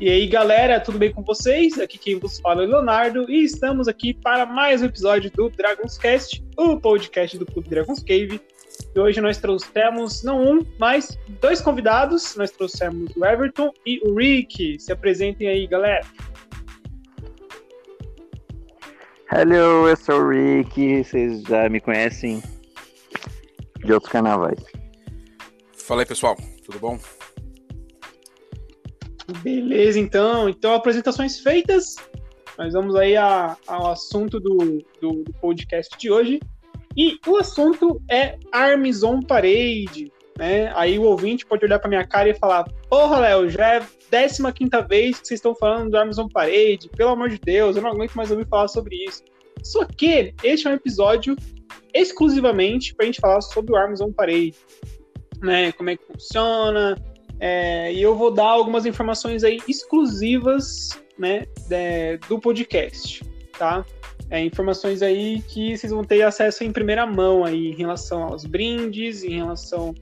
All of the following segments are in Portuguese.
E aí, galera, tudo bem com vocês? Aqui quem vos fala é o Leonardo e estamos aqui para mais um episódio do Dragons Cast, o podcast do Clube Dragons Cave. E hoje nós trouxemos não um, mas dois convidados. Nós trouxemos o Everton e o Rick. Se apresentem aí, galera. Hello, eu sou o Rick. Vocês já me conhecem de outros carnavais. Fala aí, pessoal. Tudo bom? Beleza, então. Então, apresentações feitas. Nós vamos aí a, ao assunto do, do, do, podcast de hoje. E o assunto é Arms on Parade. Né? Aí o ouvinte pode olhar para minha cara e falar: Porra, Léo, já é 15 vez que vocês estão falando do Arms on Parade. Pelo amor de Deus, eu não aguento mais ouvir falar sobre isso. Só que este é um episódio exclusivamente para a gente falar sobre o Arms on Parade. Né? Como é que funciona, é, e eu vou dar algumas informações aí exclusivas né, de, do podcast, tá? É, informações aí que vocês vão ter acesso em primeira mão aí em relação aos brindes, em relação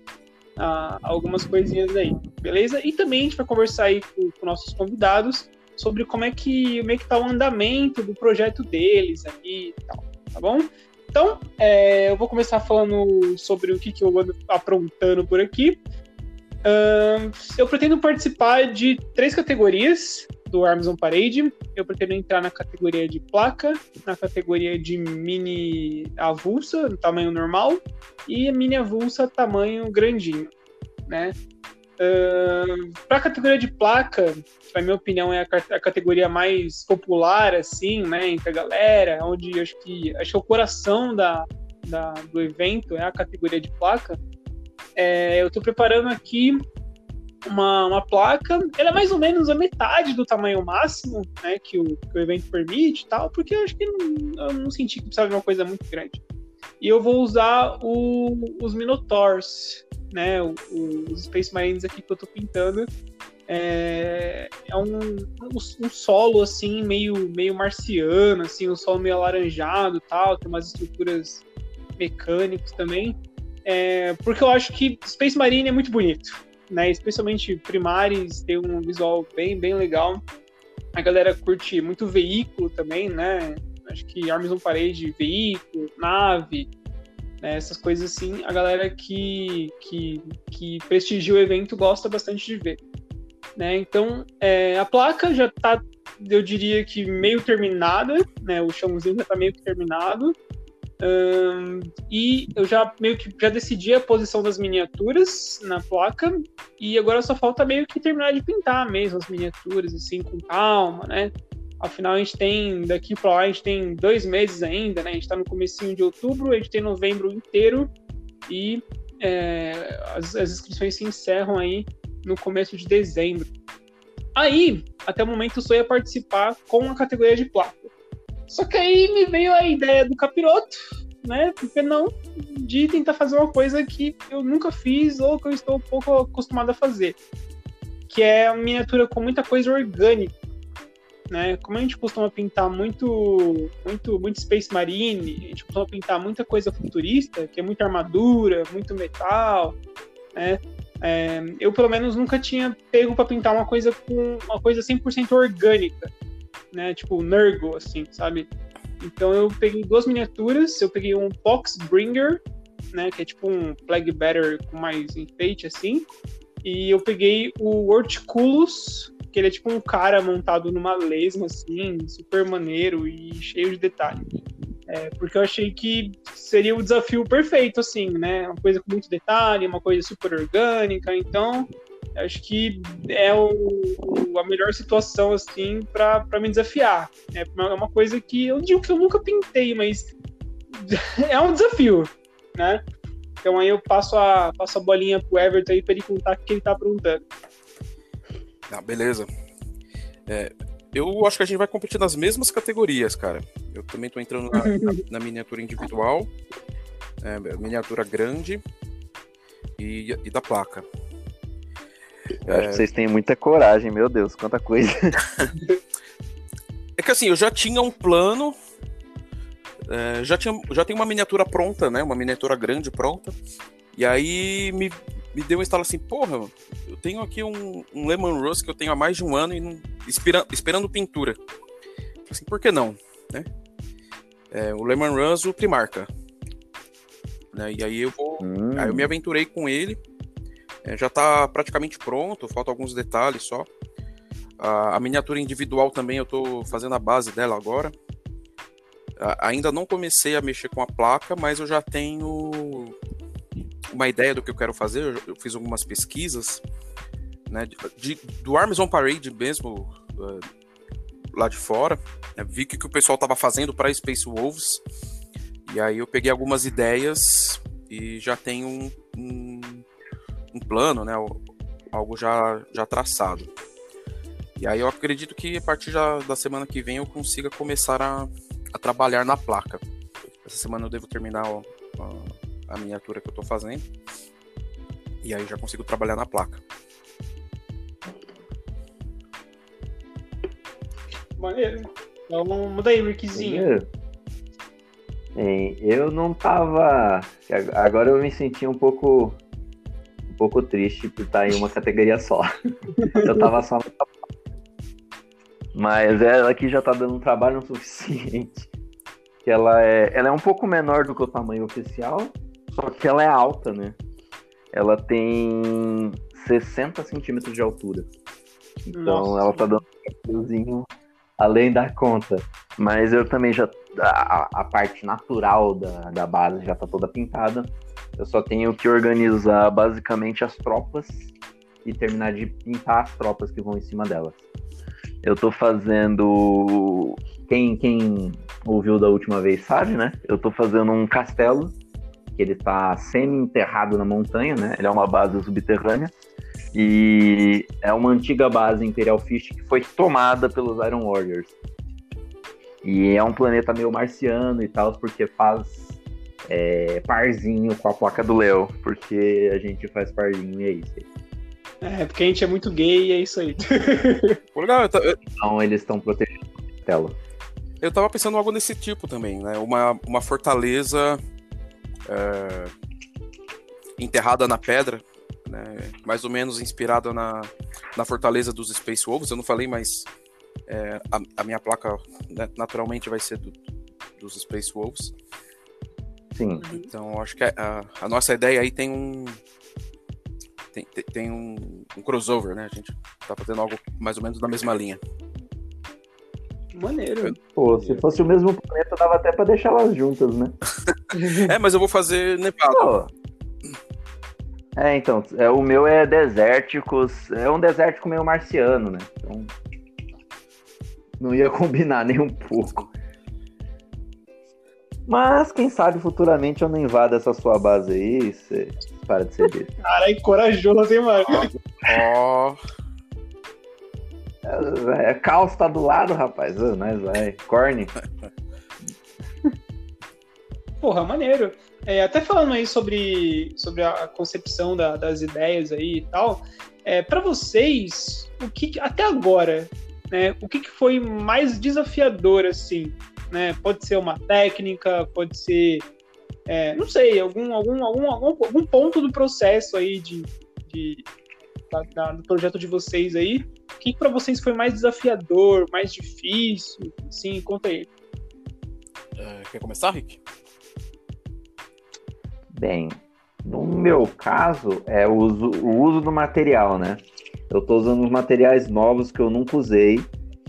a algumas coisinhas aí, beleza? E também a gente vai conversar aí com, com nossos convidados sobre como é que como é que tá o andamento do projeto deles aí e tal, tá bom? Então, é, eu vou começar falando sobre o que, que eu ando aprontando por aqui. Eu pretendo participar de três categorias do Arms on Parade. Eu pretendo entrar na categoria de placa, na categoria de mini avulsa, tamanho normal, e mini avulsa, tamanho grandinho, né? Uh, para a categoria de placa, na minha opinião, é a, a, categoria mais popular, assim, né, entre a galera, onde acho que acho que o coração da, da, do evento é a categoria de placa. É, eu estou preparando aqui uma, uma placa. Ela é mais ou menos a metade do tamanho máximo né, que, o, que o evento permite e tal, porque eu acho que não, eu não senti que precisava de uma coisa muito grande. E eu vou usar o, os Minotaurs, né, o, os Space Marines aqui que eu estou pintando. É, é um, um, um, solo assim meio meio marciano assim um solo meio alaranjado tal tem umas estruturas mecânicas também é, porque eu acho que Space Marine é muito bonito, né? Especialmente Primaris tem um visual bem, bem legal. A galera curte muito veículo também, né? Acho que Arms on Parade, veículo, nave, né? essas coisas assim, a galera que, que, que prestigia o evento gosta bastante de ver. Né? Então, é, a placa já está, eu diria que meio terminada, né? O chãozinho já está meio terminado. Um, e eu já meio que já decidi a posição das miniaturas na placa e agora só falta meio que terminar de pintar mesmo as miniaturas assim com calma, né? Afinal a gente tem daqui para lá a gente tem dois meses ainda, né? A gente está no comecinho de outubro, a gente tem novembro inteiro e é, as, as inscrições se encerram aí no começo de dezembro. Aí, até o momento, só ia participar com a categoria de placa. Só que aí me veio a ideia do capiroto, né? Porque não de tentar fazer uma coisa que eu nunca fiz ou que eu estou um pouco acostumado a fazer, que é a miniatura com muita coisa orgânica, né? Como a gente costuma pintar muito, muito, muito Space Marine, a gente costuma pintar muita coisa futurista, que é muita armadura, muito metal, né? É, eu pelo menos nunca tinha pego para pintar uma coisa com uma coisa 100% orgânica né? Tipo, Nurgle, assim, sabe? Então eu peguei duas miniaturas, eu peguei um Poxbringer, né? Que é tipo um Plague Better com mais enfeite, assim. E eu peguei o Horticulus, que ele é tipo um cara montado numa lesma, assim, super maneiro e cheio de detalhes. É, porque eu achei que seria o desafio perfeito, assim, né? Uma coisa com muito detalhe, uma coisa super orgânica. Então, acho que é o, o, a melhor situação, assim, para me desafiar. É uma coisa que eu digo que eu nunca pintei, mas é um desafio, né? Então aí eu passo a, passo a bolinha pro Everton aí para ele contar o que ele tá perguntando. Ah, beleza. É, eu acho que a gente vai competir nas mesmas categorias, cara. Eu também tô entrando na, na, na miniatura individual, é, miniatura grande e, e da placa. Eu é... acho que vocês têm muita coragem, meu Deus, quanta coisa. é que assim, eu já tinha um plano. É, já, tinha, já tem uma miniatura pronta, né? Uma miniatura grande pronta. E aí me, me deu um estalo assim, porra, eu tenho aqui um, um Lemon Rose que eu tenho há mais de um ano e não, espera, esperando pintura. Assim, por que não? Né? É, o Lemon Rose, o Primarca. Né? E aí eu vou. Hum. Aí eu me aventurei com ele. É, já está praticamente pronto, faltam alguns detalhes só. A, a, miniatura individual também eu estou fazendo a base dela agora. A, ainda não comecei a mexer com a placa, mas eu já tenho uma ideia do que eu quero fazer. Eu, eu fiz algumas pesquisas. Né, de, do Arms on Parade mesmo, uh, lá de fora. Né, vi o que, que o pessoal estava fazendo para Space Wolves. E aí eu peguei algumas ideias e já tenho um, um, um plano, né? Algo já, já traçado. E aí eu acredito que a partir da, da semana que vem eu consiga começar a, a trabalhar na placa. Essa semana eu devo terminar ó, a, a miniatura que eu estou fazendo. E aí já consigo trabalhar na placa. Maneiro. Então, muda aí, Rickzinho. Eu não tava. Agora eu me senti um pouco. Um pouco triste por estar em uma categoria só. eu tava só. Mas ela aqui já tá dando um trabalho suficiente. Que ela é, ela é um pouco menor do que o tamanho oficial, só que ela é alta, né? Ela tem 60 centímetros de altura. Então Nossa. ela tá dando um além da conta. Mas eu também já. A, a parte natural da, da base já tá toda pintada. Eu só tenho que organizar basicamente as tropas e terminar de pintar as tropas que vão em cima delas. Eu tô fazendo. Quem, quem ouviu da última vez sabe, né? Eu tô fazendo um castelo, que ele tá semi-enterrado na montanha, né? Ele é uma base subterrânea. E é uma antiga base Imperial Fish que foi tomada pelos Iron Warriors. E é um planeta meio marciano e tal, porque faz é, parzinho com a placa do Léo, porque a gente faz parzinho e é isso. É, porque a gente é muito gay e é isso aí. Então eles estão protegendo a tela. Eu tava pensando em algo desse tipo também, né? Uma, uma fortaleza é, enterrada na pedra, né? mais ou menos inspirada na, na fortaleza dos Space Wolves. Eu não falei, mas é, a, a, minha placa né, naturalmente vai ser do, dos Space Wolves. Sim. Então, acho que a, a, nossa ideia aí tem um. Tem, tem um, um, crossover, né? A gente tá fazendo algo mais ou menos na mesma linha. Maneiro. Pô, se fosse o mesmo planeta, dava até pra deixar elas juntas, né? é, mas eu vou fazer Nevada. É, então, é, o meu é desérticos, é um desértico meio marciano, né? Então, não ia combinar nem um pouco. Mas, quem sabe, futuramente eu não invado essa sua base aí, você para de ser desse. Caralho, corajoso, hein, mano? Ó... É, caos tá do lado, rapaz. Mas vai. Corne. Porra, maneiro. É, até falando aí sobre, sobre a concepção da, das ideias aí e tal, é, para vocês, o que até agora, né, o que, que foi mais desafiador assim, né? Pode ser uma técnica, pode ser, é, não sei, algum, algum, algum, algum, ponto do processo aí de, de da, da, do projeto de vocês aí. O que, que para vocês foi mais desafiador, mais difícil? Sim, conta aí. É, quer começar, Rick? Bem, no meu caso, é o uso, o uso do material, né? Eu estou usando os materiais novos que eu nunca usei,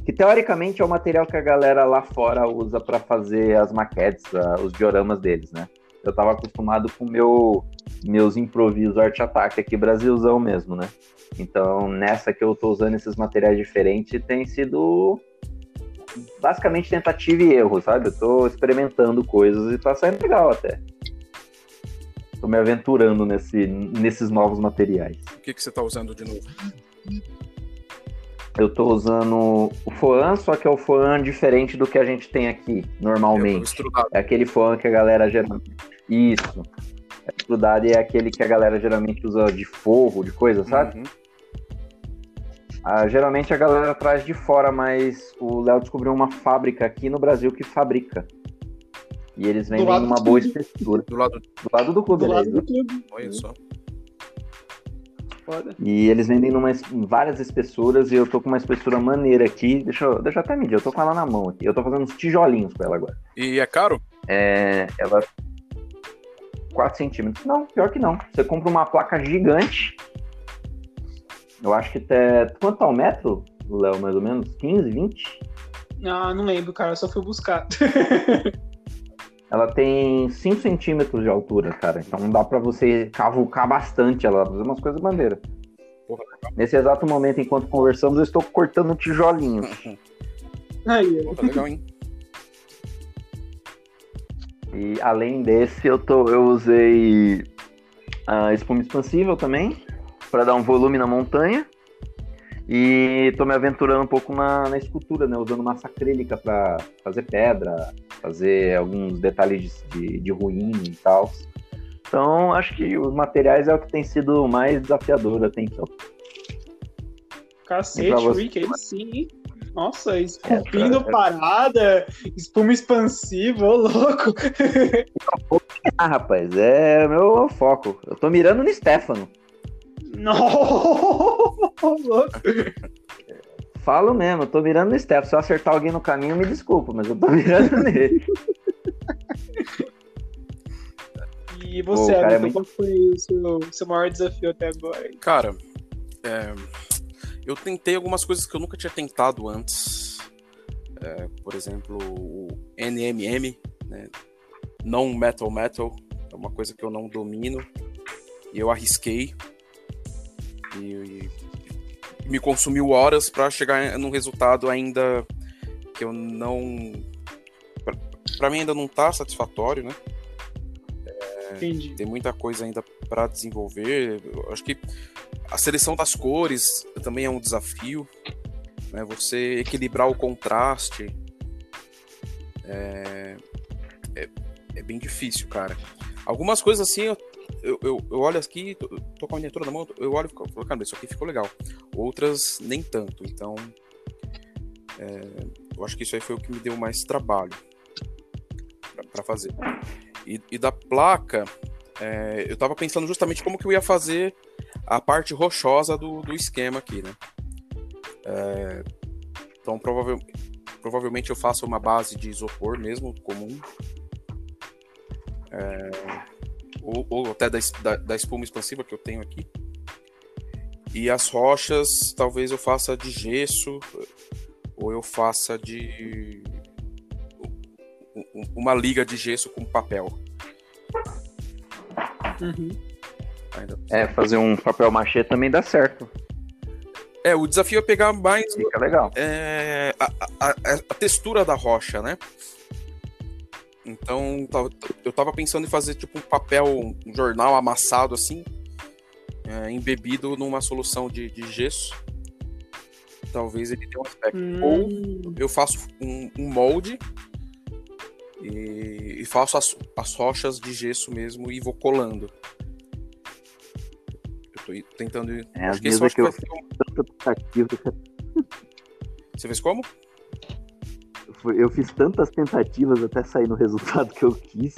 que teoricamente é o material que a galera lá fora usa para fazer as maquetes, os dioramas deles, né? Eu estava acostumado com meu, meus improvisos arte-ataque aqui, Brasilzão mesmo, né? Então, nessa que eu estou usando esses materiais diferentes, tem sido basicamente tentativa e erro, sabe? Eu tô experimentando coisas e tá saindo legal até. Tô me aventurando nesse, nesses novos materiais. O que, que você tá usando de novo? Eu tô usando o Foan, só que é o Foan diferente do que a gente tem aqui, normalmente. É, é aquele Foan que a galera geralmente. Isso. É estrudado é aquele que a galera geralmente usa de forro, de coisa, sabe? Uhum. Ah, geralmente a galera traz de fora, mas o Léo descobriu uma fábrica aqui no Brasil que fabrica. E eles vendem uma boa espessura. Do lado do, lado do clube. Do lado do clube. Olha só. Foda. E eles vendem numa, em várias espessuras e eu tô com uma espessura maneira aqui. Deixa eu, deixa eu até medir, eu tô com ela na mão aqui. Eu tô fazendo uns tijolinhos com ela agora. E é caro? É, ela. 4 centímetros. Não, pior que não. Você compra uma placa gigante. Eu acho que até. Quanto tá o metro, Léo, mais ou menos? 15, 20? Ah, não lembro, cara, só fui buscar. Ela tem 5 centímetros de altura, cara. Então dá pra você cavucar bastante ela, fazer umas coisas legal. Nesse exato momento, enquanto conversamos, eu estou cortando tijolinhos. Aí, ó. Pô, tá legal, hein? E além desse, eu, tô, eu usei a espuma expansível também, para dar um volume na montanha. E tô me aventurando um pouco na, na escultura, né? Usando massa acrílica para fazer pedra, fazer alguns detalhes de, de ruim e tal. Então, acho que os materiais é o que tem sido mais desafiador até então. Cacete? Rick, aí sim? Nossa, esculpindo É, parada, espuma expansiva, ô louco. Ah, rapaz, é meu foco. Eu tô mirando no Stefano. Não, louco. Falo mesmo, eu tô mirando no Stefano. Se eu acertar alguém no caminho, me desculpa, mas eu tô mirando nele. E você, Pô, cara, é muito- qual foi o seu, seu maior desafio até agora? Cara, é, eu tentei algumas coisas que eu nunca tinha tentado antes. É, por exemplo, o NMM, né? Non Metal Metal. É uma coisa que eu não domino. E eu arrisquei. E, e me consumiu horas para chegar num resultado ainda que eu não. Pra mim ainda não tá satisfatório, né? Entendi. tem muita coisa ainda para desenvolver. Eu acho que a seleção das cores também é um desafio, né? Você equilibrar o contraste é, é, é bem difícil, cara. Algumas coisas assim, eu, eu, eu- eu olho aqui, tô, tô com a miniatura na mão, eu olho e falo, cara, isso aqui ficou legal. Outras nem tanto, então é, eu acho que isso aí foi o que me deu mais trabalho para fazer. E, e da placa, é, eu tava pensando justamente como que eu ia fazer a parte rochosa do, do esquema aqui, né? É, então, provável, provavelmente eu faço uma base de isopor mesmo, comum. É, ou, ou até da, da, da espuma expansiva que eu tenho aqui. E as rochas, talvez eu faça de gesso, ou eu faça de um- um- uma liga de gesso com papel. Uhum. É, fazer um papel machê também dá certo. É, o desafio é pegar mais Fica legal. é, a- a- a textura da rocha, né? Então, tá- eu tava pensando em fazer tipo um papel, um jornal amassado assim, é, embebido numa solução de, de gesso. Talvez ele tenha um aspecto. Ou Hum, eu faço um, um molde e, e faço as, as rochas de gesso mesmo e vou colando. Eu tô tentando. É, acho que esse é acho que que vai eu- um-. Você fez como? Eu fiz tantas tentativas até sair no resultado que eu quis.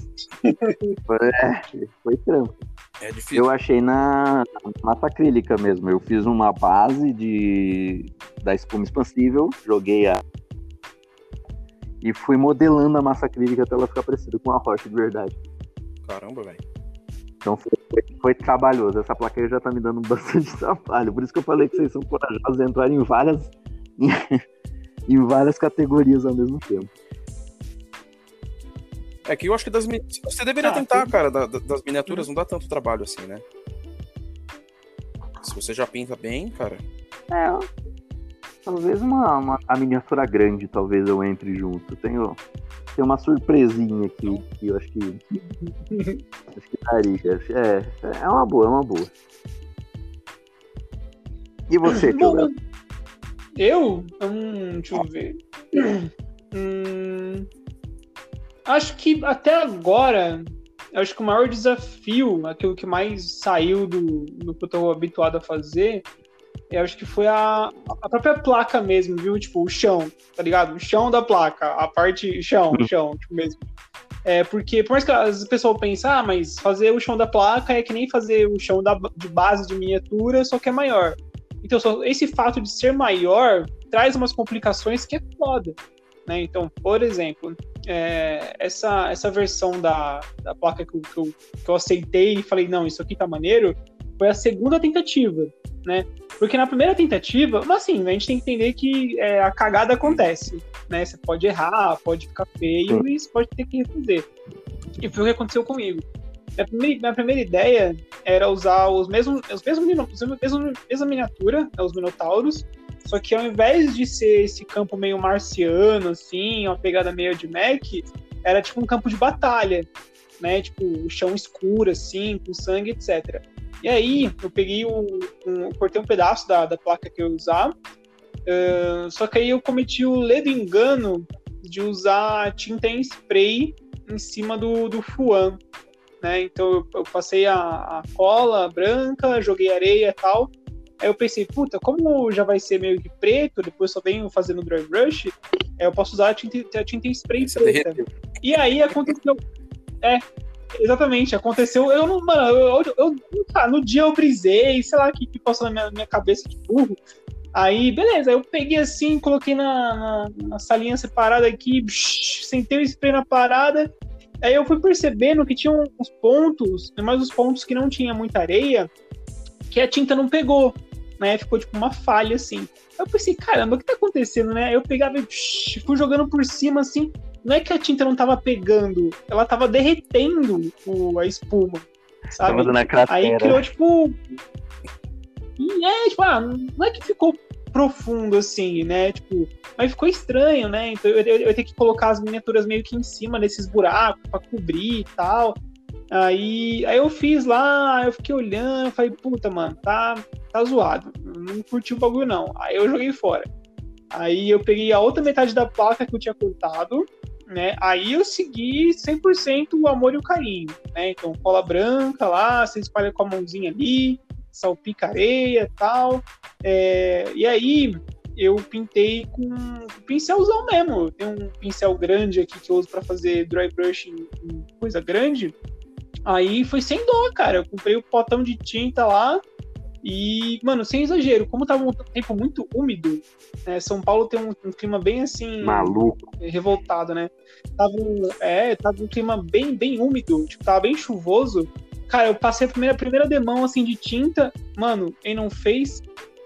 Foi, é, foi trampo. É difícil. Eu achei na massa acrílica mesmo. Eu fiz uma base de da espuma expansível, joguei a e fui modelando a massa acrílica até ela ficar parecida com uma rocha de verdade. Caramba, velho. Então foi, foi- foi trabalhoso. Essa placa aí já tá me dando bastante trabalho. Por isso que eu falei que vocês são corajosos em entrar em várias em várias categorias ao mesmo tempo. É que eu acho que das Você deveria Ah, tentar, cara. da- da- das miniaturas não dá tanto trabalho assim, né? Se você já pinta bem, cara. É, talvez uma, uma a miniatura grande, talvez eu entre junto. Tenho, tem uma surpresinha aqui que eu acho que acho que daria. É, é uma boa, é uma boa. E você, Bom? Eu? Hum, deixa eu ver. Hum, acho que até agora, acho que o maior desafio, aquilo que mais saiu do, do que eu tô habituado a fazer, eu acho que foi a, a própria placa mesmo, viu? Tipo, o chão, tá ligado? O chão da placa, a parte chão, chão, tipo mesmo. É, porque, por mais que as pessoas pensem, ah, mas fazer o chão da placa é que nem fazer o chão da, de base de miniatura, só que é maior. Então, só, esse fato de ser maior traz umas complicações que é foda. Né? Então, por exemplo, é, essa, essa versão da, da placa que eu, que, eu, que eu aceitei e falei, não, isso aqui tá maneiro, foi a segunda tentativa, né? Porque na primeira tentativa, mas assim, a gente tem que entender que é, a cagada acontece, né? Você pode errar, pode ficar feio e você pode ter que refazer. E foi o que aconteceu comigo. Minha primeira, minha primeira ideia era usar os mesmos, os mesmos, os mesmos, mesma miniatura, né, os Minotauros, só que ao invés de ser esse campo meio marciano, assim, uma pegada meio de Mac, era tipo um campo de batalha, né? Tipo, o chão escuro, assim, com sangue, etc. E aí, eu peguei o. Um, cortei um pedaço da, da placa que eu ia usar. Uh, só que aí eu cometi o ledo engano de usar tinta em spray em cima do, do Fuan. Né? Então eu, eu passei a, a, cola branca, joguei areia e tal. Aí eu pensei, puta, como já vai ser meio que preto, depois só venho fazendo dry brush, eu posso usar a tinta, a tinta em spray preta. E aí aconteceu. É, Exatamente, aconteceu. Eu não, mano, eu, eu, eu tá, no dia eu brisei, sei lá o que, que passou na minha, minha cabeça de burro. Aí, beleza, eu peguei assim, coloquei na, na, na salinha separada aqui, bsh, sentei o spray na parada. Aí eu fui percebendo que tinha uns pontos, mas os pontos que não tinha muita areia, que a tinta não pegou, né? Ficou tipo uma falha assim. Eu pensei, caramba, o que tá acontecendo, né? Eu pegava e fui jogando por cima assim não é que a tinta não tava pegando, ela tava derretendo o, a espuma. Sabe? Aí criou, tipo. E é, tipo, ah, não é que ficou profundo assim, né? Tipo, mas ficou estranho, né? Então eu, eu, eu tenho que colocar as miniaturas meio que em cima desses buracos para cobrir e tal. Aí, aí eu fiz lá, eu fiquei olhando, falei, puta, mano, tá, tá zoado. Não curti o bagulho, não. Aí eu joguei fora. Aí eu peguei a outra metade da placa que eu tinha cortado, né? Aí eu segui 100% o amor e o carinho, né? Então, cola branca lá, você espalha com a mãozinha ali, salpica areia e tal. É, e aí eu pintei com um pincelzão mesmo. Tem um pincel grande aqui que eu uso para fazer dry brush em, em coisa grande. Aí foi sem dó, cara. Eu comprei o potão de tinta lá, e, mano, sem exagero, como tava um tempo muito úmido, né, São Paulo tem um, um, clima bem assim. Maluco. Revoltado, né? Tava um, é, tava um clima bem, bem úmido, tipo, tava bem chuvoso. Cara, eu passei a primeira, a primeira demão assim de tinta, mano, e não fez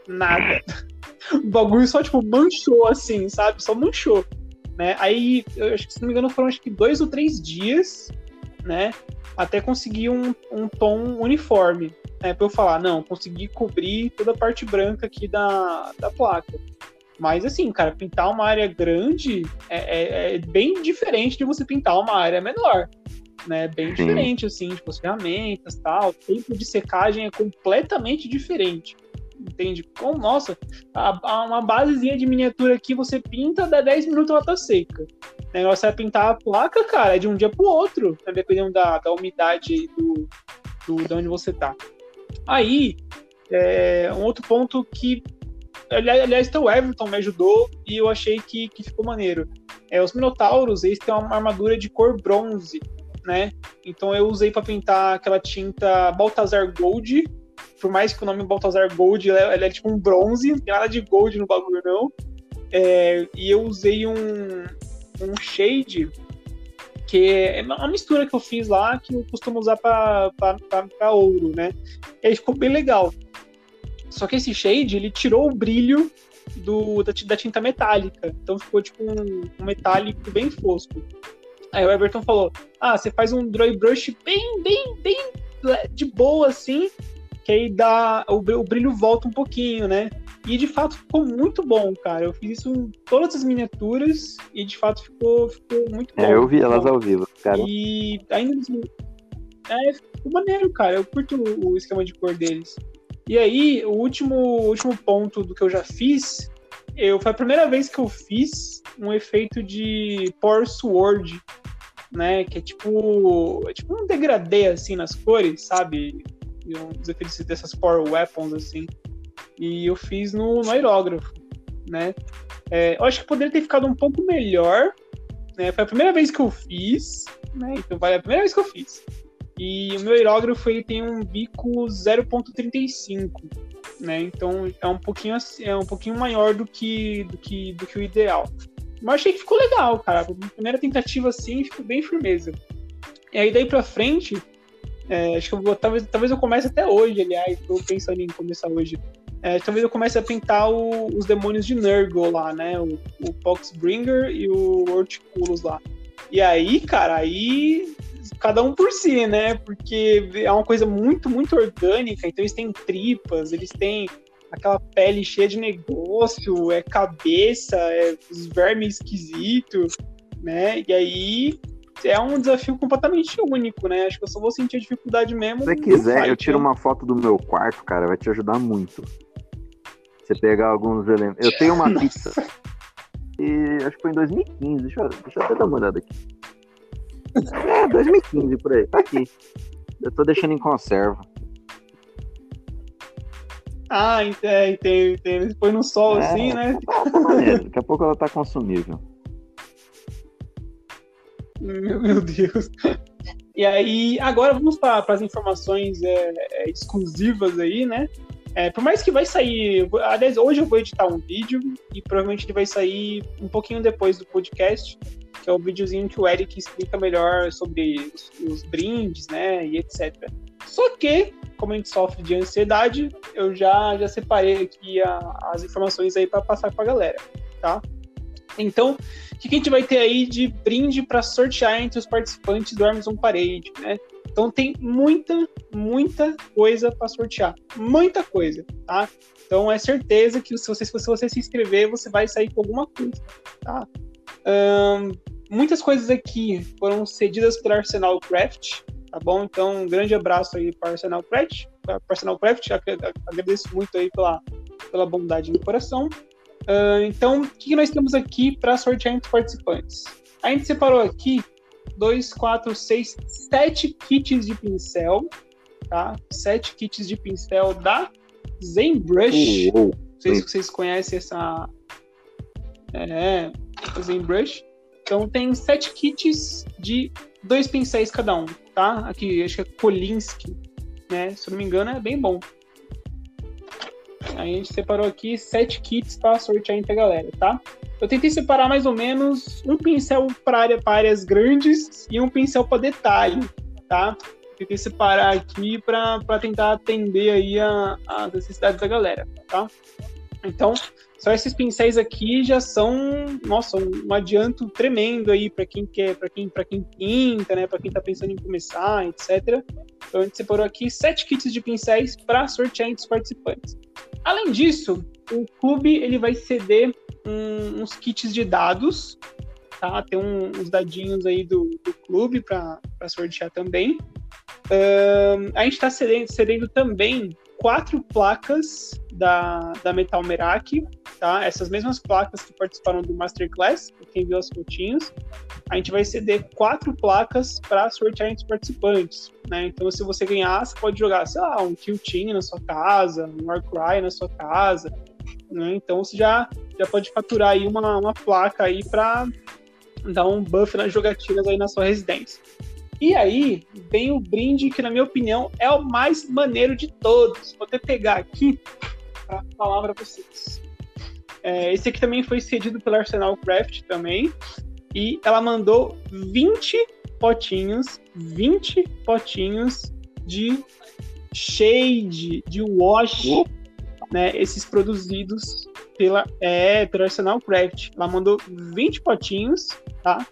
nada. o bagulho só, tipo, manchou assim, sabe? Só manchou. Né? Aí, eu acho que se não me engano, foram acho que dois ou três dias, né? Até conseguir um, um tom uniforme é, para eu falar, não, consegui cobrir toda a parte branca aqui da, da placa. Mas assim, cara, pintar uma área grande é, é, é bem diferente de você pintar uma área menor. Né? Bem Sim. diferente, assim, tipo, as ferramentas tal. O tempo de secagem é completamente diferente. Entende? Como, nossa, a, a, uma basezinha de miniatura aqui você pinta, dá 10 minutos ela tá seca. O negócio é pintar a placa, cara, é de um dia pro outro, né? dependendo da, da umidade do, do, de onde você tá. Aí, é, um outro ponto que. Aliás, até o Everton me ajudou e eu achei que, que ficou maneiro. É, os Minotauros, eles têm uma armadura de cor bronze, né? Então eu usei para pintar aquela tinta Baltazar Gold. Por mais que o nome Baltazar Gold ela, ela é tipo um bronze, não tem nada de gold no bagulho, não. É, e eu usei um, um shade que é uma mistura que eu fiz lá que eu costumo usar para ouro, né? E aí ficou bem legal. Só que esse shade, ele tirou o brilho do, da, da tinta metálica. Então ficou tipo um, um, metálico bem fosco. Aí o Everton falou: Ah, você faz um dry brush bem, bem, bem de boa assim, que aí dá o, o brilho volta um pouquinho, né? E de fato ficou muito bom, cara. Eu fiz isso em todas as miniaturas e de fato ficou, ficou muito é, bom. É, eu vi elas ao vivo, cara. E ainda é, ficou maneiro, cara. Eu curto o esquema de cor deles. E aí, o último, último ponto do que eu já fiz, eu foi a primeira vez que eu fiz um efeito de Power Sword, né? Que é tipo, é tipo um degradê assim nas cores, sabe? E uns efeitos dessas Power Weapons assim e eu fiz no, no aerógrafo, né? É, eu acho que poderia ter ficado um pouco melhor, né? Foi a primeira vez que eu fiz, né? Então vale a primeira vez que eu fiz. E o meu aerógrafo ele tem um bico 0.35, né? Então é um pouquinho é um pouquinho maior do que do que do que o ideal. Mas achei que ficou legal, cara. Primeira tentativa assim, ficou bem firmeza. E aí daí para frente, é, acho que eu vou talvez talvez eu comece até hoje, aliás, tô pensando em começar hoje. É, talvez eu comece a pintar o, os demônios de Nurgle lá, né? O, o Poxbringer e o Horticulus lá. E aí, cara, aí cada um por si, né? Porque é uma coisa muito, muito orgânica. Então eles têm tripas, eles têm aquela pele cheia de negócio, é cabeça, é os vermes esquisitos, né? E aí é um desafio completamente único, né? Acho que eu só vou sentir a dificuldade mesmo. Se você quiser, eu tiro né? uma foto do meu quarto, cara, vai te ajudar muito. Você pegar alguns elementos. Eu tenho uma pizza. e acho que foi em 2015. Deixa eu, deixa eu até dar uma olhada aqui. É, 2015 por aí. Tá aqui. Eu tô deixando em conserva. Ah, entendo, entendo. Põe no sol é, assim, né? Maneiro. Daqui a pouco ela tá consumível. Meu, meu Deus. E aí, agora vamos para as informações é, é, exclusivas aí, né? É, por mais que vai sair. Aliás, hoje eu vou editar um vídeo e provavelmente ele vai sair um pouquinho depois do podcast que é o videozinho que o Eric explica melhor sobre os, os brindes, né, e etc. Só que, como a gente sofre de ansiedade, eu já, já separei aqui a, as informações aí para passar para a galera, tá? Então, o que a gente vai ter aí de brinde para sortear entre os participantes do Amazon Parade, né? Então tem muita, muita coisa para sortear. Muita coisa, tá? Então é certeza que se você, se você se inscrever, você vai sair com alguma coisa, tá? Um, muitas coisas aqui foram cedidas pela Arsenal Craft, tá bom? Então, um grande abraço aí para Arsenal Craft, para Arsenal Craft, agradeço muito aí pela, pela bondade no coração. Uh, então, o que nós temos aqui para sortear entre os participantes? A gente separou aqui dois, quatro, seis, sete kits de pincel, tá? Sete kits de pincel da ZenBrush. Não sei se vocês conhecem essa é, ZenBrush. Então tem sete kits de dois pincéis cada um, tá? Aqui, acho que é Kolinsky, né? Se eu não me engano, é bem bom. Aí a gente separou aqui sete kits para sortear entre a galera, tá? Eu tentei separar mais ou menos um pincel para área, áreas grandes e um pincel para detalhe, tá? Tentei separar aqui para tentar atender aí as necessidades da galera, tá? Então, só esses pincéis aqui já são, nossa, um adianto tremendo aí para quem quer, para quem, para quem pinta, né, para quem está pensando em começar, etc. Então a gente separou aqui sete kits de pincéis para sortear entre os participantes. Além disso, o clube ele vai ceder um, uns kits de dados, tá? Tem um, uns dadinhos aí do, do clube para sortear também. A gente está cedendo, cedendo também quatro placas da, da Metal Meraki, tá? Essas mesmas placas que participaram do Masterclass, quem viu as fotinhos. A gente vai ceder quatro placas para sortear entre os participantes, né? Então, se você ganhar, você pode jogar, sei lá, um Team na sua casa, um Warcry na sua casa, né? Então, você já, já pode faturar aí uma, uma placa aí para dar um buff nas jogatinas aí na sua residência. E aí vem o brinde que, na minha opinião, é o mais maneiro de todos. Vou até pegar aqui para falar para vocês. É, esse aqui também foi cedido pela Arsenal Craft também. E ela mandou 20 potinhos, 20 potinhos de shade, de wash, né? Esses produzidos pela, é, pela Arsenal Craft. Ela mandou 20 potinhos, tá?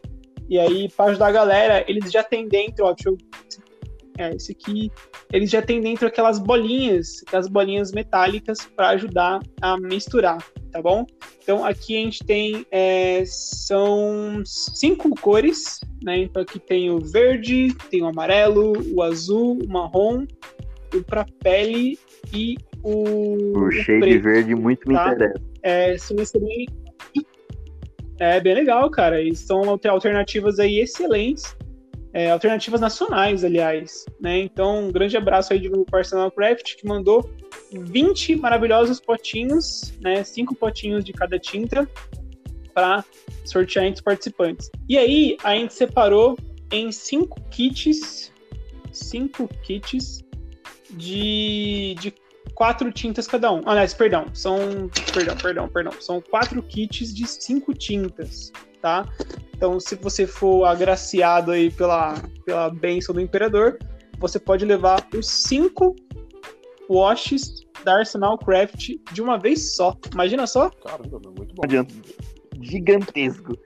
E aí, para ajudar a galera, eles já têm dentro, ó, deixa eu. É, esse aqui. Eles já têm dentro aquelas bolinhas, aquelas bolinhas metálicas para ajudar a misturar, tá bom? Então aqui a gente tem. É, são cinco cores, né? Então aqui tem o verde, tem o amarelo, o azul, o marrom, o para pele e o. O shade verde muito me tá? interessa. É, excelentes é bem legal, cara. E são alternativas aí excelentes. É, alternativas nacionais, aliás. Né? Então, um grande abraço aí de novo Craft, que mandou 20 maravilhosos potinhos, né? Cinco potinhos de cada tinta para sortear entre os participantes. E aí, a gente separou em cinco kits, cinco kits de, de quatro tintas cada um. Aliás, perdão, são. Perdão, perdão, perdão. São quatro kits de cinco tintas, tá? Então, se você for agraciado aí pela, pela bênção do imperador, você pode levar os cinco washes da Arsenal Craft de uma vez só. Imagina só. Caramba, muito bom. Adianta. Gigantesco.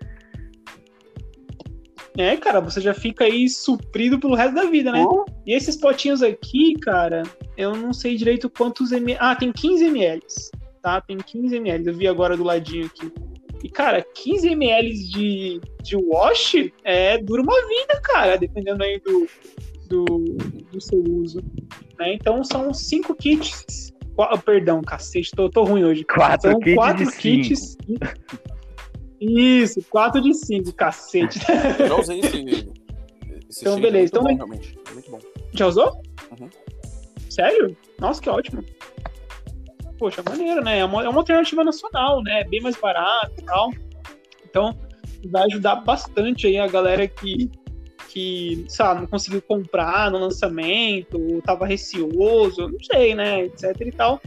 É, cara, você já fica aí suprido pelo resto da vida, né? Oh, E esses potinhos aqui, cara, eu não sei direito quantos ml. Ah, tem 15 ml, tá? Tem 15 ml. Eu vi agora do ladinho aqui. E, cara, 15 ml de, de wash é dura uma vida, cara, dependendo aí do, do, do seu uso. né? Então são cinco kits. Qua- Perdão, cacete, tô, tô ruim hoje. quatro São kits quatro de cinco. Isso, quatro de cinco, cacete. Eu já usei esse. esse Então, beleza. Muito Então, bom, realmente. É Muito bom. Já usou? Uhum. Sério? Nossa, que ótimo. Poxa, maneiro, né? É uma, é uma alternativa nacional, né? Bem mais barato e tal. Então, vai ajudar bastante aí a galera que, que sabe, não conseguiu comprar no lançamento, ou tava receoso, não sei, né? Etc e tal.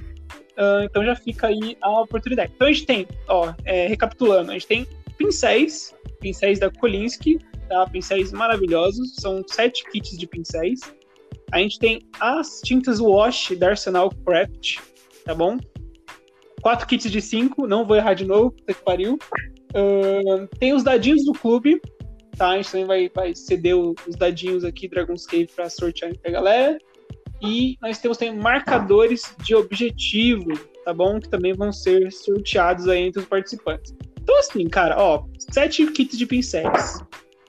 Ah, então já fica aí a oportunidade. Então a gente tem, ó, é, recapitulando, a gente tem pincéis, pincéis da Kolinsky, tá? Pincéis maravilhosos, são sete kits de pincéis. A gente tem as tintas wash da Arsenal Craft, tá bom? Quatro kits de cinco, não vou errar de novo, puta que pariu. Ahn, tem os dadinhos do clube, tá? A gente também vai, vai ceder os dadinhos aqui, Dragon's Cave, pra sortear a galera. E nós temos também marcadores de objetivo, tá bom? Que também vão ser sorteados aí entre os participantes. Então, assim, cara, ó, sete kits de pincéis,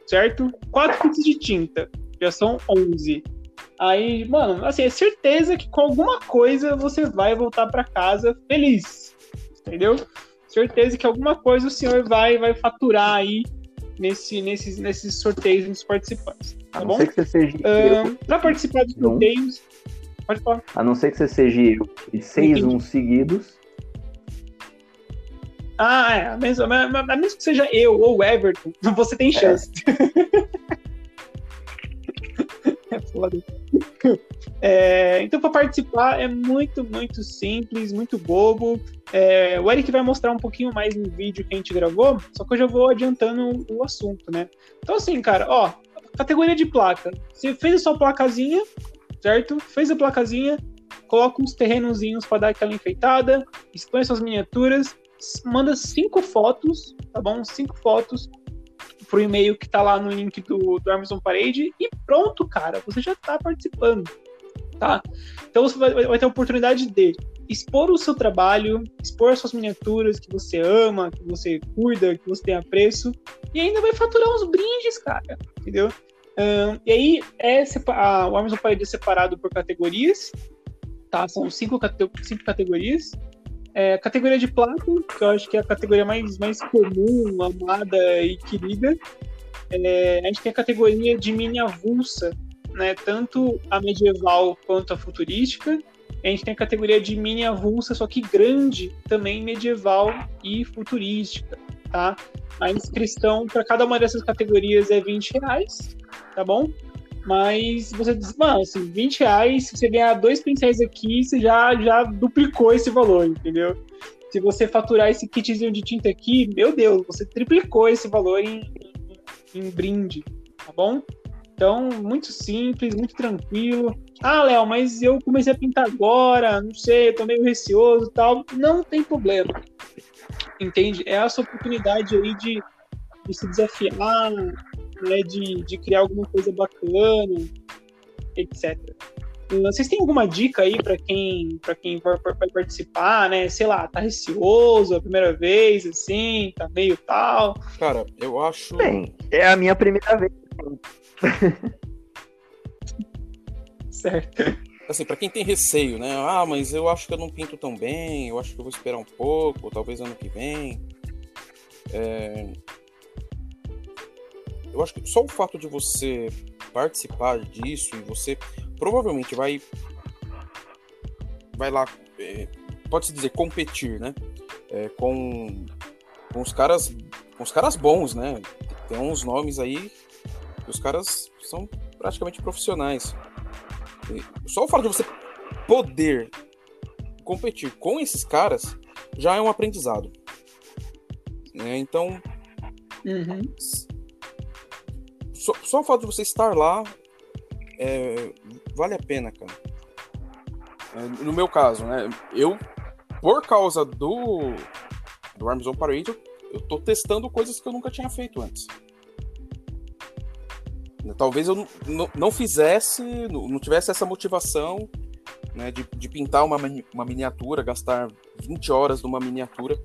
certo? Quatro kits de tinta, já são 11. Aí, mano, assim, é certeza que com alguma coisa você vai voltar pra casa feliz, entendeu? Certeza que alguma coisa o senhor vai, vai faturar aí nesse, nesses, nesses sorteios dos participantes, tá não bom? ser que você seja eu. pra participar dos Não. sorteios, pode falar. A não ser que você seja eu. E seis uns seguidos. Ah, é, a mesmo, a, mesmo que seja eu ou o Everton, você tem chance. É foda. É, então, para participar é muito, muito simples, muito bobo. É, o Eric vai mostrar um pouquinho mais no vídeo que a gente gravou, só que eu já vou adiantando o assunto, né? Então, assim, cara, ó, categoria de placa. Você fez a sua placazinha, certo? Fez a placazinha, coloca uns terrenozinhos para dar aquela enfeitada, expõe suas miniaturas, manda cinco fotos, tá bom? Cinco fotos pro e-mail que tá lá no link do, do Amazon Parade e pronto, cara, você já tá participando, tá? Então você vai, vai ter a oportunidade de expor o seu trabalho, expor as suas miniaturas que você ama, que você cuida, que você tem apreço, e ainda vai faturar uns brindes, cara, entendeu? E aí é a- o Amazon Parade é separado por categorias, tá? São cinco, cate- cinco categorias. É, categoria de plata, que eu acho que é a categoria mais, mais comum, amada e querida. É, a gente tem a categoria de mini avulsa, né? Tanto a medieval quanto a futurística. A gente tem a categoria de mini avulsa, só que grande, também medieval e futurística, tá? A inscrição para cada uma dessas categorias é 20 reais, tá bom? Mas você diz, mano, assim, 20 reais, se você ganhar dois pincéis aqui, você já, já duplicou esse valor, entendeu? Se você faturar esse kitzinho de tinta aqui, meu Deus, você triplicou esse valor em, em, em brinde, tá bom? Então, muito simples, muito tranquilo. Ah, Léo, mas eu comecei a pintar agora, não sei, tô meio receoso e tal. Não tem problema. Entende? É a sua oportunidade aí de, de se desafiar, né, de, de criar alguma coisa bacana, etc. Vocês têm alguma dica aí para quem para quem vai, vai participar, né? Sei lá, tá receoso a primeira vez, assim, tá meio tal. Cara, eu acho. Bem, é a minha primeira vez. Certo. Assim, pra quem tem receio, né? Ah, mas eu acho que eu não pinto tão bem, eu acho que eu vou esperar um pouco, ou talvez ano que vem. É, Eu acho que só o fato de você participar disso e você provavelmente vai. Vai lá. é, Pode-se dizer competir, né? É, com, com os caras. Com os caras bons, né? Tem uns nomes aí. Os caras são praticamente profissionais. E só o fato de você poder competir com esses caras já é um aprendizado. Né? Então, Uhum. Só, só o fato de você estar lá é, vale a pena, cara. É, no meu caso, né? Eu, por causa do, do Arms on Parade, eu, tô testando coisas que eu nunca tinha feito antes. Talvez eu não- não, fizesse, não tivesse essa motivação né, de, de pintar uma, uma miniatura, gastar 20 horas numa miniatura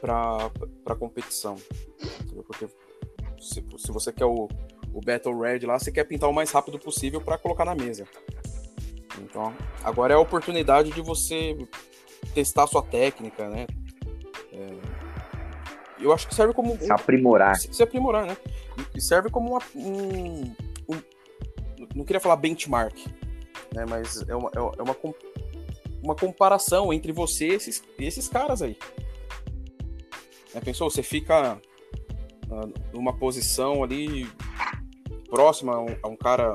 para competição. Porque se, se você quer o, o Battle Red lá, você quer pintar o mais rápido possível para colocar na mesa. Então, agora é a oportunidade de você testar a sua técnica, né? É, eu acho que serve como Se aprimorar. se, se aprimorar, né? E- serve como uma, um, um- Não queria falar benchmark, né? Mas é uma, é uma, com- uma comparação entre você e esses, esses caras aí. Né, Pensou? Você fica ah, numa posição ali próxima a um, a um cara.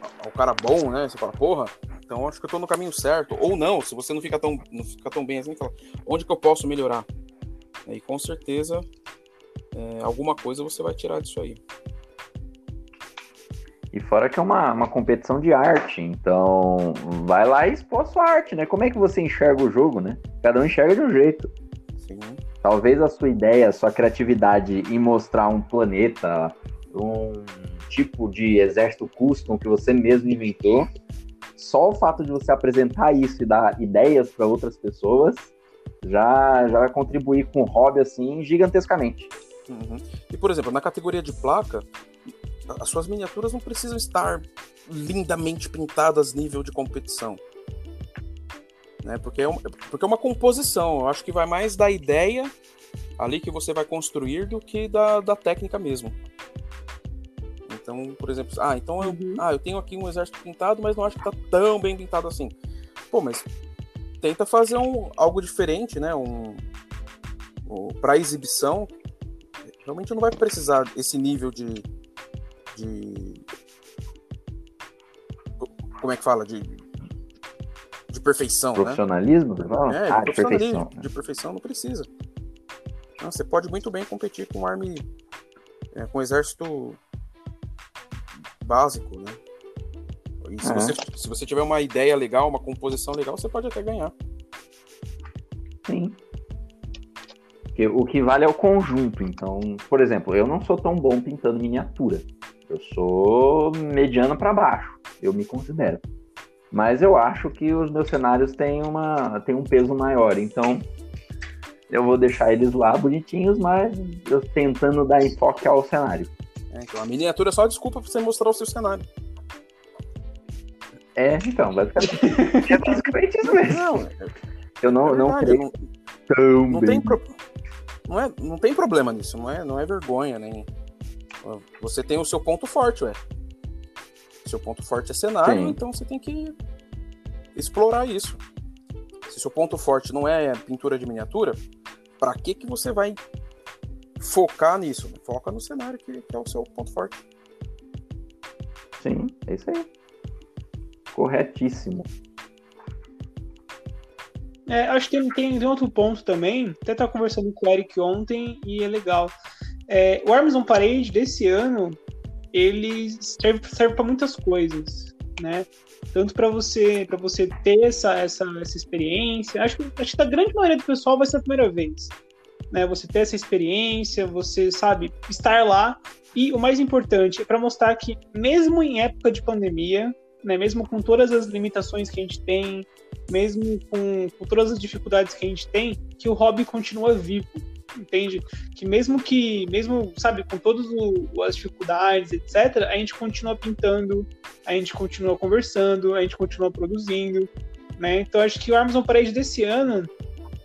a um cara bom, né? Você fala, porra, então acho que eu tô no caminho certo. Ou não, se você não fica tão, não fica tão bem assim, fala, onde que eu posso melhorar? E com certeza é, alguma coisa você vai tirar disso aí. E fora que é uma, uma competição de arte, então vai lá e expor sua arte, né? Como é que você enxerga o jogo, né? Cada um enxerga de um jeito. Sim. Talvez a sua ideia, a sua criatividade em mostrar um planeta, um tipo de exército custom que você mesmo inventou, só o fato de você apresentar isso e dar ideias para outras pessoas já, já vai contribuir com o hobby assim gigantescamente. Uhum. E, por exemplo, na categoria de placa, as suas miniaturas não precisam estar lindamente pintadas nível de competição. Né? Porque, é um- porque é uma composição. Eu acho que vai mais da ideia ali que você vai construir do que da, da técnica mesmo. Então, por exemplo, ah, então eu, Uhum. ah, eu tenho aqui um exército pintado, mas não acho que tá tão bem pintado assim. Pô, mas tenta fazer um, algo diferente, né? Um, para exibição, realmente não vai precisar esse nível de, de co- como é que fala de de perfeição, né? Profissionalismo, você fala? É, ah, de de profissionalismo, perfeição. né? de perfeição não precisa. Não, você pode muito bem competir com um arme é, com um exército básico, né? E se, Uhum. você, se você tiver uma ideia legal, uma composição legal, você pode até ganhar. Sim. Porque o que vale é o conjunto. Então, por exemplo, eu não sou tão bom pintando miniatura. Eu sou mediano para baixo, eu me considero. Mas eu acho que os meus cenários têm, uma, têm um peso maior. Então, eu vou deixar eles lá bonitinhos, mas eu tentando dar enfoque ao cenário. É, então a miniatura é só desculpa pra você mostrar o seu cenário. É, então, basicamente, é basicamente isso mesmo. Não, Eu não, é não creio não, tão não tem pro- não é não tem problema nisso, não é não é vergonha nem você tem o seu ponto forte, ué. Seu ponto forte é cenário, Sim. então você tem que explorar isso. Se seu ponto forte não é pintura de miniatura, pra que que você vai focar nisso? Foca no cenário que, que é o seu ponto forte. Sim, é isso aí. Corretíssimo. É, acho que tem, tem, tem outro ponto também. Até estava conversando com o Eric ontem e é legal. É, o Arms on Parade desse ano ele serve, serve para muitas coisas, né? Tanto para você para você ter essa, essa, essa experiência. Acho, que- acho que a grande maioria do pessoal vai ser a primeira vez. Né? Você ter essa experiência, você sabe, estar lá. E o mais importante é para mostrar que, mesmo em época de pandemia, né, mesmo com todas as limitações que a gente tem, mesmo com, com todas as dificuldades que a gente tem, que o hobby continua vivo, entende? Que mesmo que, mesmo, sabe, com todas as dificuldades, etc., a gente continua pintando, a gente continua conversando, a gente continua produzindo, né? Então acho que o Arms on Parade desse ano,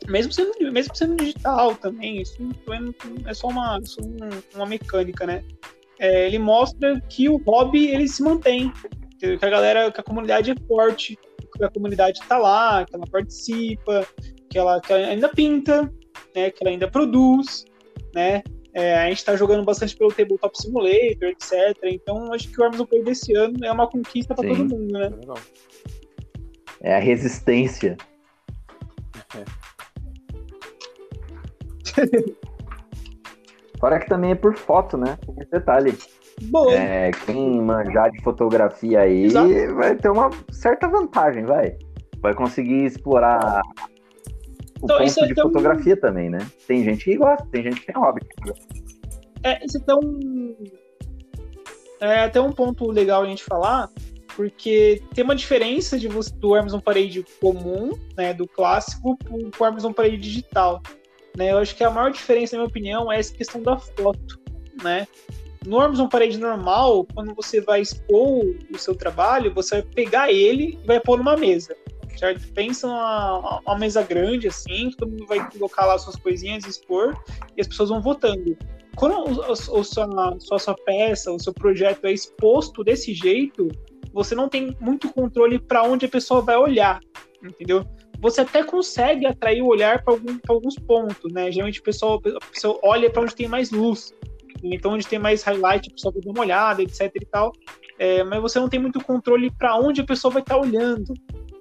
mesmo sendo, mesmo sendo digital também, isso não- é só uma, só um- uma mecânica, né? É, ele mostra que o hobby ele se mantém, que a galera, que a comunidade é forte, que a comunidade está lá, que ela participa, que ela, que ela ainda pinta, né, que ela ainda produz, né, É, a gente está jogando bastante pelo Tabletop Simulator, etc. Então, acho que o Arms Play desse ano é uma conquista para todo mundo, né? É a resistência. É. Fora que também é por foto, né? Tem esse detalhe. Boa. É, quem manjar de fotografia aí Exato. vai ter uma certa vantagem, vai. Vai conseguir explorar o então, ponto é de tão... fotografia também, né? Tem gente que gosta, tem gente que tem hobby. É, isso é tão. É até um ponto legal a gente falar, porque tem uma diferença de você, do Amazon Parade comum, né, do clássico, para o Amazon Parade digital. Né? Eu acho que a maior diferença, na minha opinião, é essa questão da foto, né? No Amazon Parade normal, quando você vai expor o seu trabalho, você vai pegar ele e vai pôr numa mesa. Certo? Pensa uma, uma mesa grande, assim, todo mundo vai colocar lá suas coisinhas, expor, e as pessoas vão votando. Quando sua, sua, sua peça, o seu projeto é exposto desse jeito, você não tem muito controle para onde a pessoa vai olhar, entendeu? Você até consegue atrair o olhar para algum, alguns pontos, né? Geralmente o pessoal, pessoa olha para onde tem mais luz. Então, onde tem mais highlight, a pessoa vai dar uma olhada, etc e tal. É, mas você não tem muito controle para onde a pessoa vai estar tá olhando,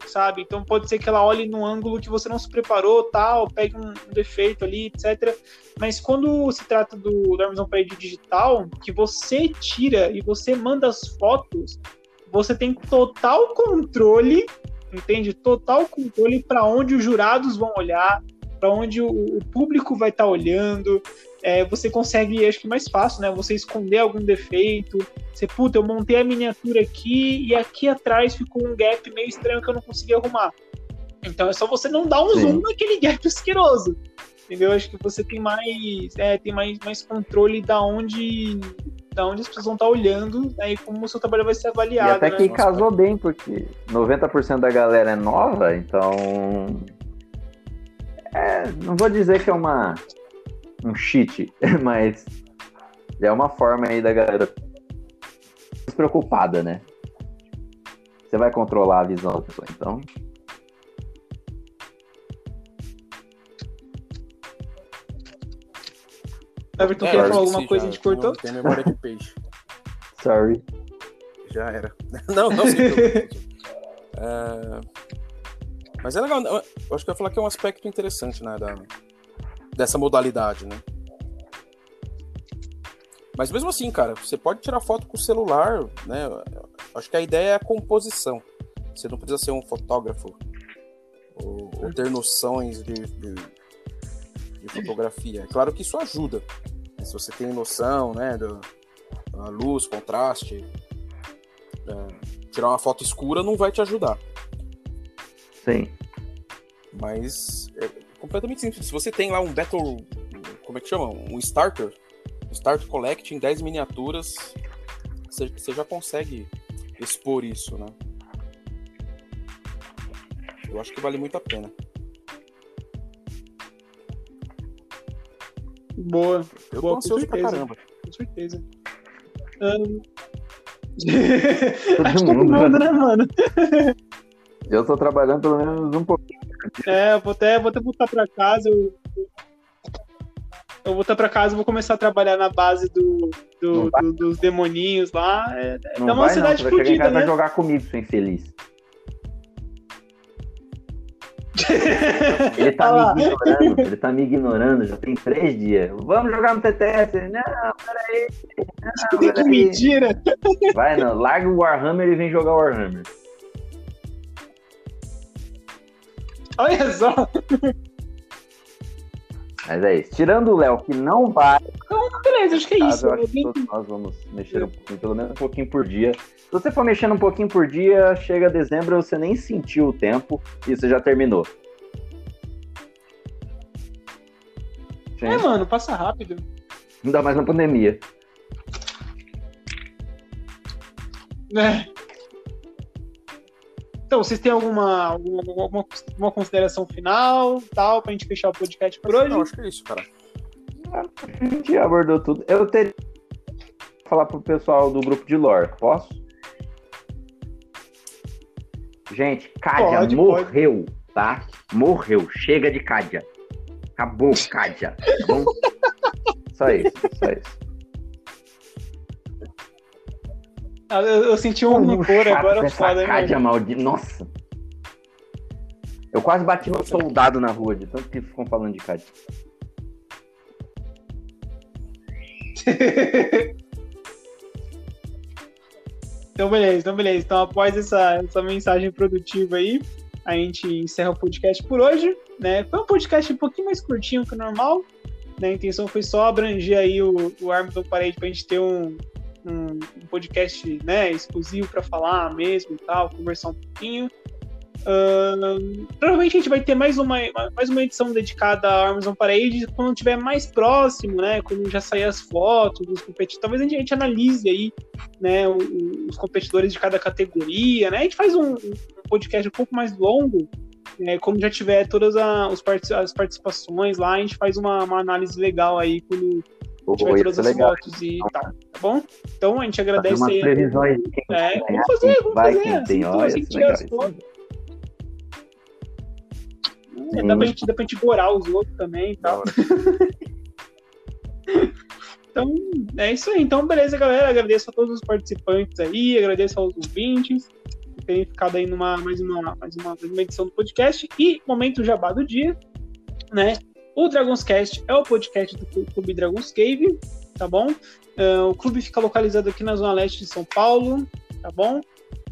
sabe? Então pode ser que ela olhe num ângulo que você não se preparou, tal, pegue um, um defeito ali, etc. Mas quando se trata do, do Amazon Parade digital, que você tira e você manda as fotos, você tem total controle, entende? Total controle para onde os jurados vão olhar, para onde o, o, público vai estar tá olhando é, você consegue, acho que mais fácil, né? Você esconder algum defeito. Você, puta, eu montei a miniatura aqui e aqui atrás ficou um gap meio estranho que eu não consegui arrumar. Então é só você não dar um Sim. zoom naquele gap asqueroso. Entendeu? Acho que você tem mais, é, tem mais, mais controle da onde, da onde as pessoas vão estar olhando né, e como o seu trabalho vai ser avaliado. E até né? que casou bem, porque 90% da galera é nova, então. É, não vou dizer que é uma um cheat, mas é uma forma aí da galera despreocupada, né? Você vai controlar a visão da pessoa, então. Everton, é, quer falar alguma coisa? A gente cortou? Tem memória de peixe. Sorry. Já era. Não, não, é... Mas é legal. Eu acho que eu ia falar que é um aspecto interessante, né? Da, dessa modalidade, né? Mas mesmo assim, cara, você pode tirar foto com o celular, né? Acho que a ideia é a composição. Você não precisa ser um fotógrafo ou, ou ter noções de, de, de, fotografia. É claro que isso ajuda. Se você tem noção, né, da luz, contraste, é, tirar uma foto escura não vai te ajudar. Sim. Mas é, completamente simples. Se você tem lá um Battle. Como é que chama? Um starter. Um starter Collect em 10 miniaturas. Você, você já consegue expor isso, né? Eu acho que vale muito a pena. Boa. Eu Boa, tô ansioso pra caramba. Com certeza. Um... Acho que todo mundo, né, mano? Eu tô trabalhando pelo menos um pouquinho é, vou até, vou até voltar pra casa. Eu, eu vou voltar pra casa e vou começar a trabalhar na base do, do, do dos demoninhos lá. É, é não dá uma vai, cidade não. Você fodida, vai né? jogar comigo, seu infeliz. Ele tá ah me ignorando, ele tá me ignorando já tem três dias. Vamos jogar no TTS? Não, peraí. Não, peraí. Que mentira! Vai não, larga o Warhammer e vem jogar o Warhammer. Olha só. Mas é isso. Tirando o Léo, que não vai. Então, beleza, acho que é isso. Eu acho que todos nós vamos mexer um pouquinho, pelo menos um pouquinho por dia. Se você for mexendo um pouquinho por dia, chega dezembro, você nem sentiu o tempo e você já terminou. Gente. É, mano, passa rápido. Ainda mais na pandemia. É. Então, vocês têm alguma, alguma, alguma, consideração final, tal, pra gente fechar o podcast por hoje? Não, acho que é isso, cara. A gente abordou tudo. Eu teria que falar pro pessoal do grupo de lore. Posso? Gente, Cádia pode, morreu, pode. tá? Morreu. Chega de Cádia. Acabou, Cádia. Tá bom? Só isso, só isso. Ah, Eu, eu senti um rancor agora foda, hein, Cádia maldita. Nossa. Eu quase bati no soldado na rua, de tanto que ficam falando de Cádia. Então, beleza, então, beleza. Então, após essa, essa mensagem produtiva aí, a gente encerra o podcast por hoje, né? Foi um podcast um pouquinho mais curtinho que o normal, né? A intenção foi só abranger aí o, o do Parede pra gente ter um, um, um podcast, né, exclusivo para falar mesmo e tal, conversar um pouquinho. Ahn, provavelmente a gente vai ter mais uma, mais uma edição dedicada a Arms on Parade quando estiver mais próximo, né? Quando já sair as fotos dos competidores. Talvez a gente, a gente analise aí né, os competidores de cada categoria, né? A gente faz um, um podcast um pouco mais longo, né, quando já tiver todas a- os as participações lá, a gente faz uma, uma análise legal aí quando tiver todas as legal. fotos e tal, tá bom? Então a gente agradece aí. previsões É, vamos fazer, vamos vai, fazer, quem assim, tem. tudo, Olha, assim, É, dá, pra gente, dá pra gente gorar os outros também e tal. Então, é isso aí. Então, beleza, galera. Agradeço a todos os participantes aí, agradeço aos ouvintes por terem ficado aí numa mais uma, mais uma, mais uma edição do podcast. E momento jabá do dia, né? O Dragons Cast é o podcast do Clube Dragons Cave, tá bom? Ah, o clube fica localizado aqui na Zona Leste de São Paulo, tá bom?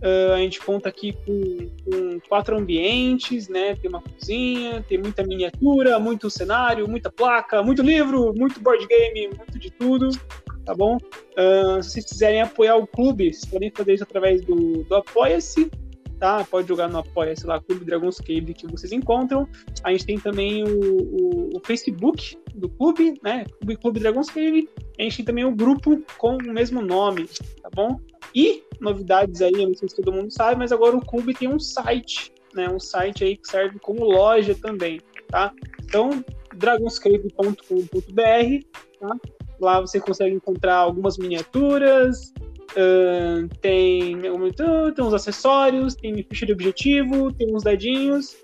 Ah, a gente conta aqui com, com quatro ambientes, né? Tem uma cozinha, tem muita miniatura, muito cenário, muita placa, muito livro, muito board game, muito de tudo, tá bom? Ah, se quiserem apoiar o clube, vocês podem fazer isso através do, do Apoia-se, tá? Pode jogar no Apoia-se lá, Clube Dragons Cave, que vocês encontram. A gente tem também o, o- o Facebook do clube, né? Clube, clube Dragons Cave. A gente tem também o grupo com o mesmo nome, tá bom? E novidades aí, eu não sei se todo mundo sabe, mas agora o clube tem um site, né? Um site aí que serve como loja também, tá? Então, dragonscave.com.br, tá? Lá você consegue encontrar algumas miniaturas, ahn, tem, tem uns acessórios, tem ficha de objetivo, tem uns dadinhos.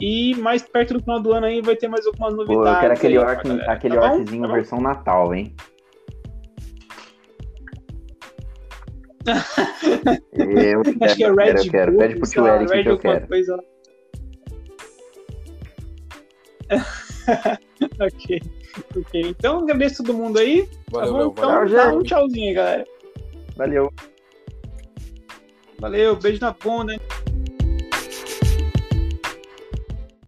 E mais perto do final do ano aí vai ter mais algumas Pô, novidades. eu quero aquele, aí orc, aquele tá orczinho Tá versão Natal, hein? Eu quero, Acho que é eu Red quero, eu quero. Bull, Pede pro tio Eric Red que eu quero. Coisa ok, ok. Então agradeço todo mundo aí. Valeu, tá bom? Então Valeu. dá um tchauzinho aí, galera. Valeu. Valeu, beijo na bunda. hein?